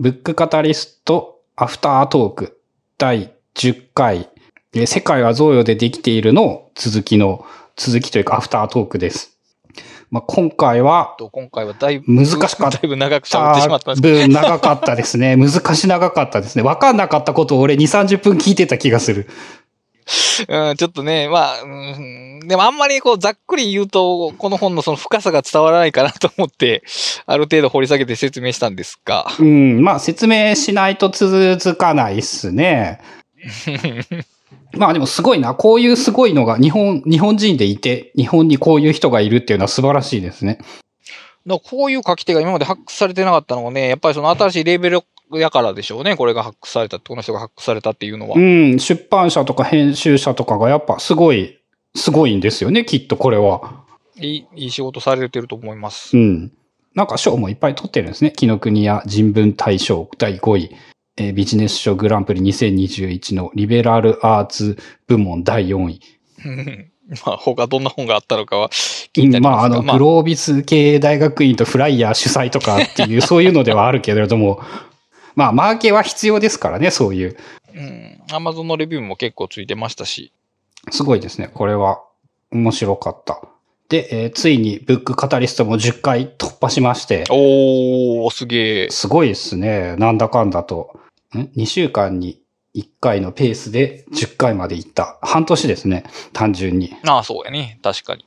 ブックカタリストアフタートーク第10回、えー世界は贈与でできているの続きの、続きというかアフタートークです。まあ、今回は、と今回はだいぶ、難しかっただいぶ長く喋ってしまったんです長かったですね。難し長かったですね。わかんなかったことを俺2、30分聞いてた気がする。ど、うん、ちょっとね、まあ、うん、でもあんまりこうざっくり言うと、この本のその深さが伝わらないかなと思って、ある程度掘り下げて説明したんですが。うん、まあ説明しないと続かないっすね。まあでもすごいな。こういうすごいのが日本、日本人でいて、日本にこういう人がいるっていうのは素晴らしいですね。こういう書き手が今まで発掘されてなかったのがね、やっぱりその新しいレーベルやからでしょうね。これが発掘されたこの人が発掘されたっていうのは。うん、出版社とか編集者とかがやっぱすごい、すごいんですよね、きっとこれは。いい、いい仕事されてると思います。うん。なんか賞もいっぱい取ってるんですね。紀ノ国屋人文大賞第5位、えービジネス書グランプリ2021のリベラルアーツ部門第4位。うん まあ、他どんな本があったのかは 気になりまあ、ますが。あの、グロービス系大学院とフライヤー主催とかっていう、そういうのではあるけれども、まあ、マーケは必要ですからね、そういう。うん。アマゾンのレビューも結構ついてましたし。すごいですね。これは面白かった。で、えーついにブックカタリストも10回突破しまして、おー、すげえ。すごいですね。なんだかんだと。ん ?2 週間に1回のペースで10回まで行った。半年ですね。単純に。ああ、そうやね。確かに。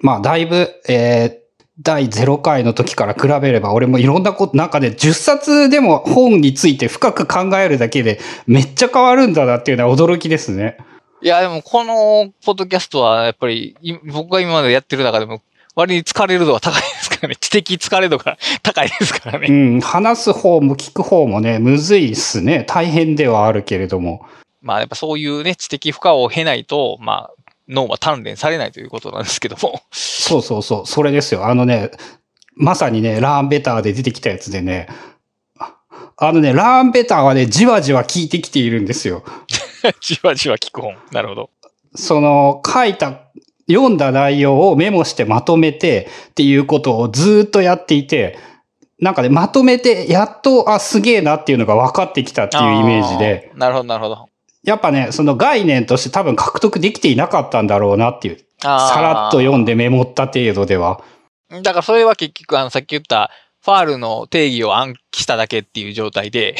まあ、だいぶ、えー第0回の時から比べれば、俺もいろんなこと、なんかね、10冊でも本について深く考えるだけで、めっちゃ変わるんだなっていうのは驚きですね。いや、でもこのポッドキャストはやっぱりい僕が今までやってる中でも割に疲れる度が高いですからね。知的疲れ度が高いですからうね。ん、話す方も聞く方もね、むずいっすね。大変ではあるけれども。まあやっぱそういうね、知的負荷を経ないと、まあ脳は鍛錬されないということなんですけども。そうそうそう、それですよ。あのね、まさにね、ラーンベターで出てきたやつでね、ああのね、ラーンベターはね、じわじわ効いてきているんですよ。じわじわ聞く本。なるほど。その、書いた、読んだ内容をメモしてまとめてっていうことをずーっとやっていて、なんかね、まとめて、やっと、あ、すげえなっていうのが分かってきたっていうイメージで。なるほど、なるほど。やっぱね、その概念として多分獲得できていなかったんだろうなっていう。さらっと読んでメモった程度では。だからそれは結局、あの、さっき言った、ファールの定義を暗記しただけっていう状態で、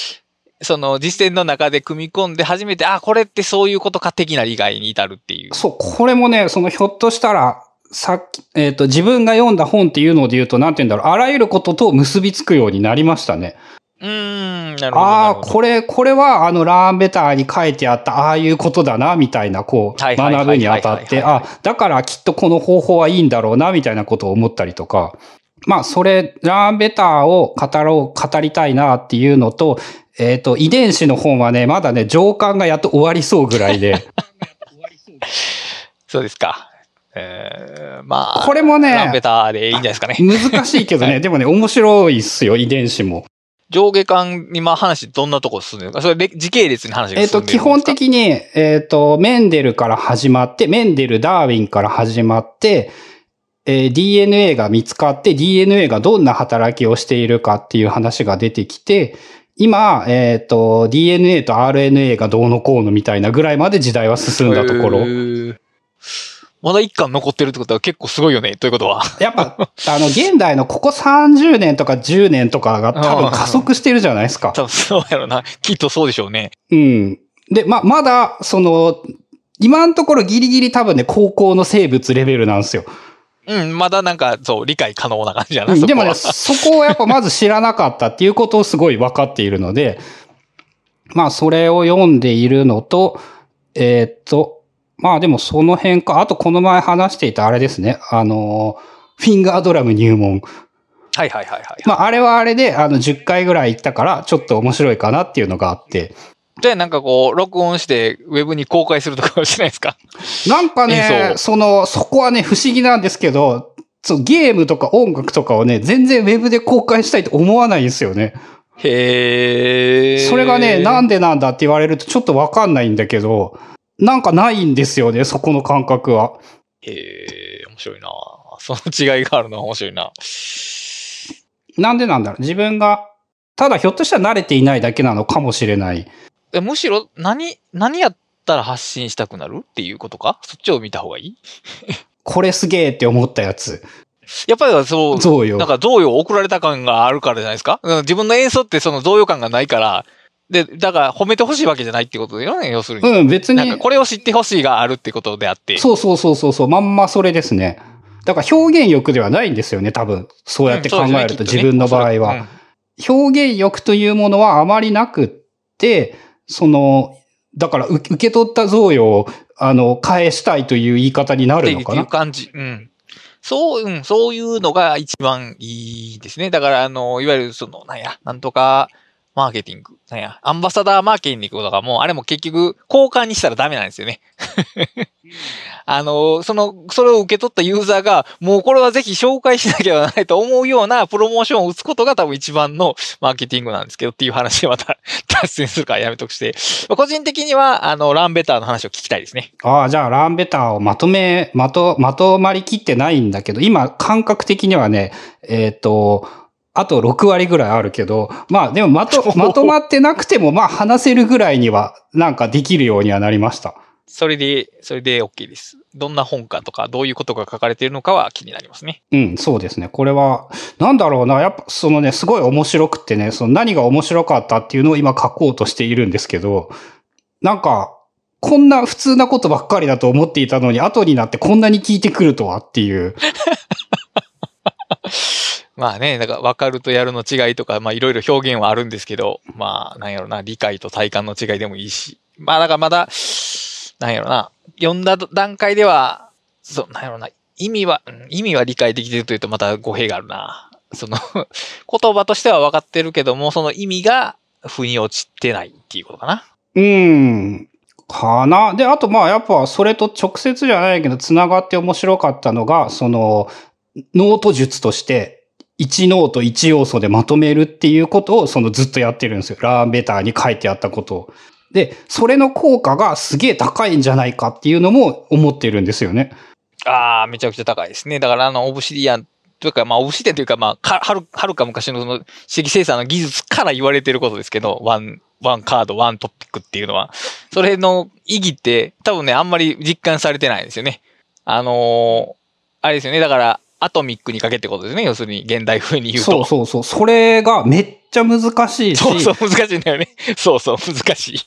その実践の中で組み込んで初めて、あ、これってそういうことか的な理解に至るっていう。そう、これもね、そのひょっとしたら、さっき、えっ、と、自分が読んだ本っていうので言うと、なんて言うんだろう、あらゆることと結びつくようになりましたね。うーん、なるほど。ああ、これ、これは、あの、ラーンベターに書いてあった、ああいうことだな、みたいな、こう、学ぶにあたって、あ、だからきっとこの方法はいいんだろうな、みたいなことを思ったりとか。まあ、それ、ラーンベターを語ろう、語りたいなっていうのと、えっ、と、遺伝子の本はね、まだね、上巻がやっと終わりそうぐらいで、そうですか。えー、まあ、これもねランベターでいいんじゃないですかね。難しいけどね、でもね、面白いっすよ、遺伝子も。上下巻、今話どんなとこ進んでるのか。それれ時系列に話がえっ、と、進んでる基本的に、えっ、と、メンデルから始まって、メンデル、ダーウィンから始まって、えー DNA が見つかって、DNA がどんな働きをしているかっていう話が出てきて、今、えっ、と、DNA と RNA がどうのこうのみたいなぐらいまで時代は進んだところまだ一巻残ってるってことは結構すごいよね。ということは。やっぱ、あの、現代のここ30年とか10年とかが多分加速してるじゃないですか。多分そうやろな。きっとそうでしょうね。うん。で、ま、まだ、その、今のところギリギリ多分ね、高校の生物レベルなんですよ。うん、まだなんか、そう、理解可能な感じやな、うんでもね、そこは。そこをやっぱまず知らなかったっていうことをすごい分かっているので、まあそれを読んでいるのと、えーっと、まあでもその辺か、あとこの前話していたあれですね、あの、フィンガードラム入門。はいはいはいはい。まああれはあれで、あの10回ぐらい行ったから、ちょっと面白いかなっていうのがあって、じゃあなんかこう、録音して、ウェブに公開するとかはしないですか？なんかねその、そこはね、不思議なんですけど、そうゲームとか音楽とかをね、全然ウェブで公開したいと思わないんですよね。へー。それがね、なんででなんだって言われるとちょっとわかんないんだけど、なんかないんですよね、そこの感覚は。へえ、面白いなその違いがあるのは面白いな。なんでなんだろう。自分がただひょっとしたら慣れていないだけなのかもしれない。えむしろ、何、何やったら発信したくなる？っていうことか？そっちを見た方がいい？これすげえって思ったやつ。やっぱりそう。なんか贈与を送られた感があるからじゃないですか？うん自分の演奏ってその贈与感がないから、で、だから褒めてほしいわけじゃないってことだよね、要するに。うん、別になんか。これを知ってほしいがあるってことであって。そうそうそうそうそう、まんまそれですね。だから表現欲ではないんですよね、多分。そうやって考えると、自分の場合は。表現欲というものはあまりなくって、その、だからう受け取った贈与を、あの、返したいという言い方になうんっていうるのかな。感じ。うん。そう、うん、そういうのが一番いいですね。だから、あの、いわゆるその、なんや、なんとか、マーケティング。なんや、アンバサダーマーケティングとかも、あれも結局、交換にしたらダメなんですよね。あの、その、それを受け取ったユーザーが、もうこれはぜひ紹介しなきゃならないと思うようなプロモーションを打つことが多分一番のマーケティングなんですけどっていう話でまた 脱線するからやめとくして。個人的には、あの、ランベターの話を聞きたいですね。ああ、じゃあ、ランベターをまとめ、まと、まとまりきってないんだけど、今、感覚的にはね、えっ、と、あと6割ぐらいあるけど、まあ、でもまと、まとまってなくても、まあ、話せるぐらいには、なんかできるようにはなりました。それで、それで OK です。どんな本かとか、どういうことが書かれているのかは気になりますね。うん、そうですね。これは、なんだろうな、やっぱ、そのね、すごい面白くってね、その何が面白かったっていうのを今書こうとしているんですけど、なんか、こんな普通なことばっかりだと思っていたのに、後になってこんなに聞いてくるとはっていう。まあね、だから分かるとやるの違いとか、まあいろいろ表現はあるんですけど、まあなんやろな、理解と体感の違いでもいいし。まあだからまだ、なんやろな、読んだ段階では、そう、なんやろな、意味は、意味は理解できてるというとまた語弊があるな。その、言葉としては分かってるけども、その意味が腑に落ちてないっていうことかな。うーん。かな。で、あとまあやっぱそれと直接じゃないけど繋がって面白かったのが、その、ノート術として、1ノート1要素でまとめるっていうことをそのずっとやってるんですよ。 Learn Better に書いてあったことを。で、それの効果がすげえ高いんじゃないかっていうのも思ってるんですよね。ああ、めちゃくちゃ高いですね。だからあの、 Obsidian というか、まあ、 Obsidian というか、まあ、はる、はるか昔のその、知的生産の技術から言われてることですけど、 one、one card、one topic っていうのは、それの意義って、多分ね、あんまり実感されてないんですよね。あのーあれですよね。だから、アトミックにかけってことですね。要するに、現代風に言うと。そうそうそう。それがめっちゃ難しいし、そうそう、難しいんだよね。そうそう、難しい。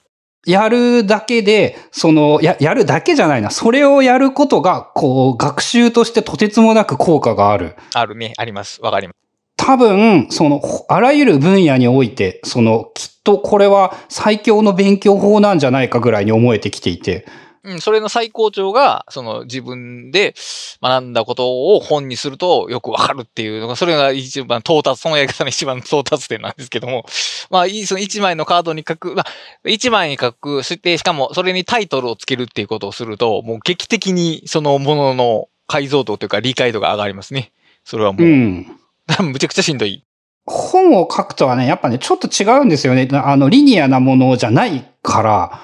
やるだけで、その、や、やるだけじゃないな。それをやることが、こう、学習としてとてつもなく効果がある。あるね、あります。わかります。多分、その、あらゆる分野において、その、きっとこれは最強の勉強法なんじゃないかぐらいに思えてきていて。うん、それの最高潮が、その自分で学んだことを本にするとよくわかるっていうのが、それが一番到達、そのやり方の一番到達点なんですけども、まあ、いいその一枚のカードに書く、まあ、一枚に書く、そしてしかもそれにタイトルをつけるっていうことをすると、もう劇的にそのものの解像度というか理解度が上がりますね。それはもう、うん。むちゃくちゃしんどい。本を書くとはね、やっぱね、ちょっと違うんですよね。あの、リニアなものじゃないから。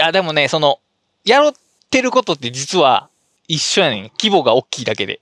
あ、でもね、その、やってることって実は一緒やねん。規模が大きいだけで。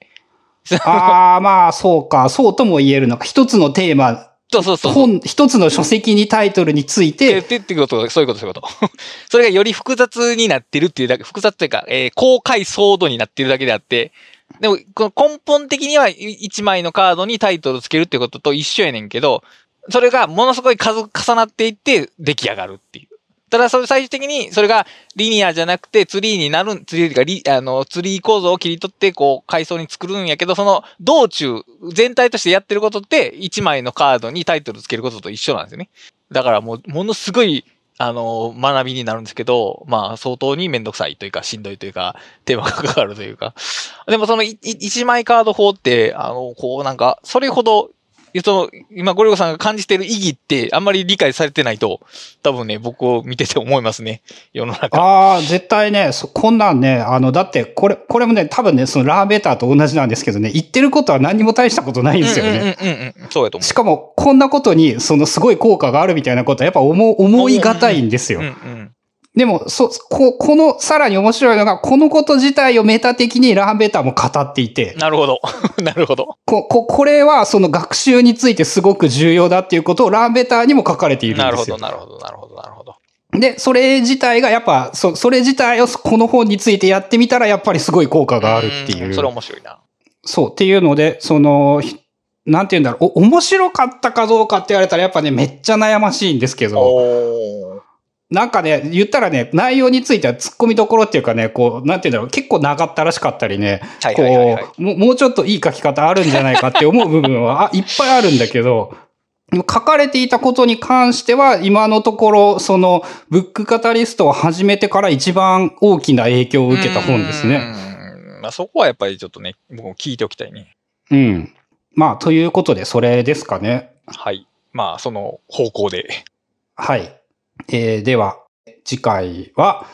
ああ、まあ、そうか。そうとも言えるのか。一つのテーマ、そうそうそう。本、一つの書籍にタイトルについで、て、でっていうこと、そういうこと、そういうこと。それがより複雑になってるっていうだけ、複雑というか、えー、高解像度になってるだけであって、でも、この根本的には1枚のカードにタイトルつけるってことと一緒やねんけど、それがものすごい数重なっていって出来上がるっていう。ただ、それ最終的に、それがリニアじゃなくてツリーになる、ツリーというかリ、あの、ツリー構造を切り取って、こう、階層に作るんやけど、その道中、全体としてやってることって、1枚のカードにタイトルつけることと一緒なんですよね。だからもう、ものすごい、あの、学びになるんですけど、まあ、相当にめんどくさいというか、しんどいというか、手間がかかるというか。でもそのいい一枚カード法って、あの、こうなんか、それほど、その、今、ゴリゴさんが感じている意義って、あんまり理解されてないと、多分ね、僕を見てて思いますね。世の中。ああ、絶対ね、そこんなんね、あの、だって、これ、これもね、多分ね、そのラーベーターと同じなんですけどね、言ってることは何にも大したことないんですよね。うんうんうんうん。そうやと思しかも、こんなことに、そのすごい効果があるみたいなことは、やっぱ思う、思いがたいんですう。よ。うんうん。でも、そ、こ、この、さらに面白いのが、このこと自体をメタ的にランベターも語っていて、なるほど。なるほど。こ、こ、これはその学習についてすごく重要だっていうことをランベターにも書かれているんですよ。なるほど、なるほど、なるほど、なるほど。で、それ自体がやっぱ、そ、それ自体をこの本についてやってみたら、やっぱりすごい効果があるっていう。んそれ面白いな。そう、っていうので、その、ひなんて言うんだろう、お、面白かったかどうかって言われたらやっぱね、めっちゃ悩ましいんですけど、おーなんかね、言ったらね、内容については突っ込みどころっていうかね、こう、なんて言うんだろう、結構長ったらしかったりね、こう、もうもうちょっといい書き方あるんじゃないかって思う部分は、あ、いっぱいあるんだけど、書かれていたことに関しては、今のところ、その、ブックカタリストを始めてから一番大きな影響を受けた本ですね。うん。まあ、そこはやっぱりちょっとね、僕も聞いておきたいね。うん。まあ、ということで、それですかね。はい。まあ、その方向で。はい。えーでは、次回は、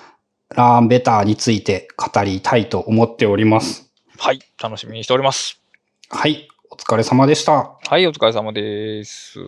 ラーンベターについて語りたいと思っております。はい。楽しみにしております。はい。お疲れ様でした。はい、お疲れ様です。